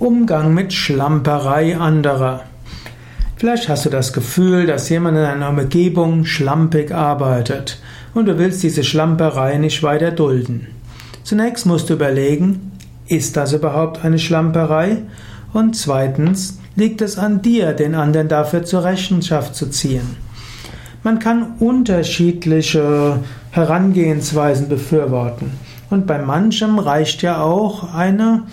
Umgang mit Schlamperei anderer. Vielleicht hast du das Gefühl, dass jemand in einer Umgebung schlampig arbeitet und du willst diese Schlamperei nicht weiter dulden. Zunächst musst du überlegen, ist das überhaupt eine Schlamperei? Und zweitens, liegt es an dir, den anderen dafür zur Rechenschaft zu ziehen? Man kann unterschiedliche Herangehensweisen befürworten. Und bei manchem reicht ja auch eine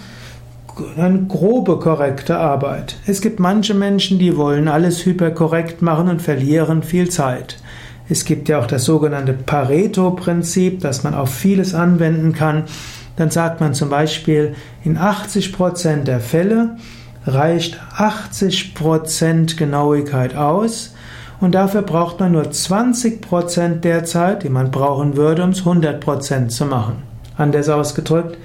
eine grobe korrekte Arbeit. Es gibt manche Menschen, die wollen alles hyperkorrekt machen und verlieren viel Zeit. Es gibt ja auch das sogenannte Pareto-Prinzip, das man auf vieles anwenden kann. Dann sagt man zum Beispiel, in 80% der Fälle reicht 80% Genauigkeit aus und dafür braucht man nur 20% der Zeit, die man brauchen würde, um es 100% zu machen. Anders ausgedrückt,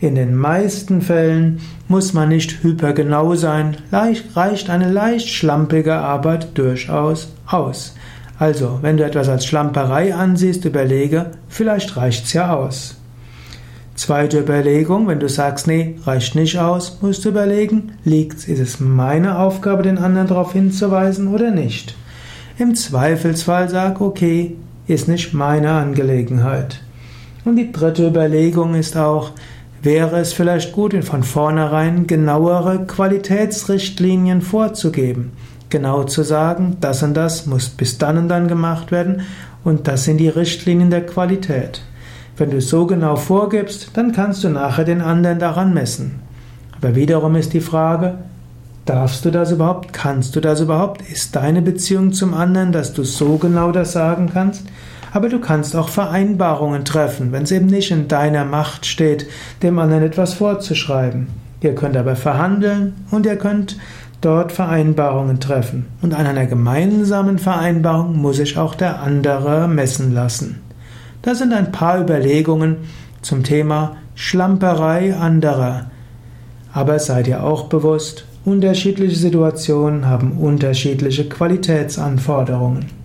in den meisten Fällen muss man nicht hypergenau sein, reicht eine leicht schlampige Arbeit durchaus aus. Also, wenn du etwas als Schlamperei ansiehst, überlege, vielleicht reicht's ja aus. Zweite Überlegung, wenn du sagst, nee, reicht nicht aus, musst du überlegen, liegt, ist es meine Aufgabe, den anderen darauf hinzuweisen oder nicht? Im Zweifelsfall sag, okay, ist nicht meine Angelegenheit. Und die dritte Überlegung ist auch, wäre es vielleicht gut, von vornherein genauere Qualitätsrichtlinien vorzugeben. Genau zu sagen, das und das muss bis dann und dann gemacht werden und das sind die Richtlinien der Qualität. Wenn du es so genau vorgibst, dann kannst du nachher den anderen daran messen. Aber wiederum ist die Frage, darfst du das überhaupt? Kannst du das überhaupt? Ist deine Beziehung zum anderen, dass du so genau das sagen kannst? Aber du kannst auch Vereinbarungen treffen, wenn es eben nicht in deiner Macht steht, dem anderen etwas vorzuschreiben. Ihr könnt aber verhandeln und ihr könnt dort Vereinbarungen treffen. Und an einer gemeinsamen Vereinbarung muss sich auch der andere messen lassen. Das sind ein paar Überlegungen zum Thema Schlamperei anderer. Aber seid ihr auch bewusst, unterschiedliche Situationen haben unterschiedliche Qualitätsanforderungen.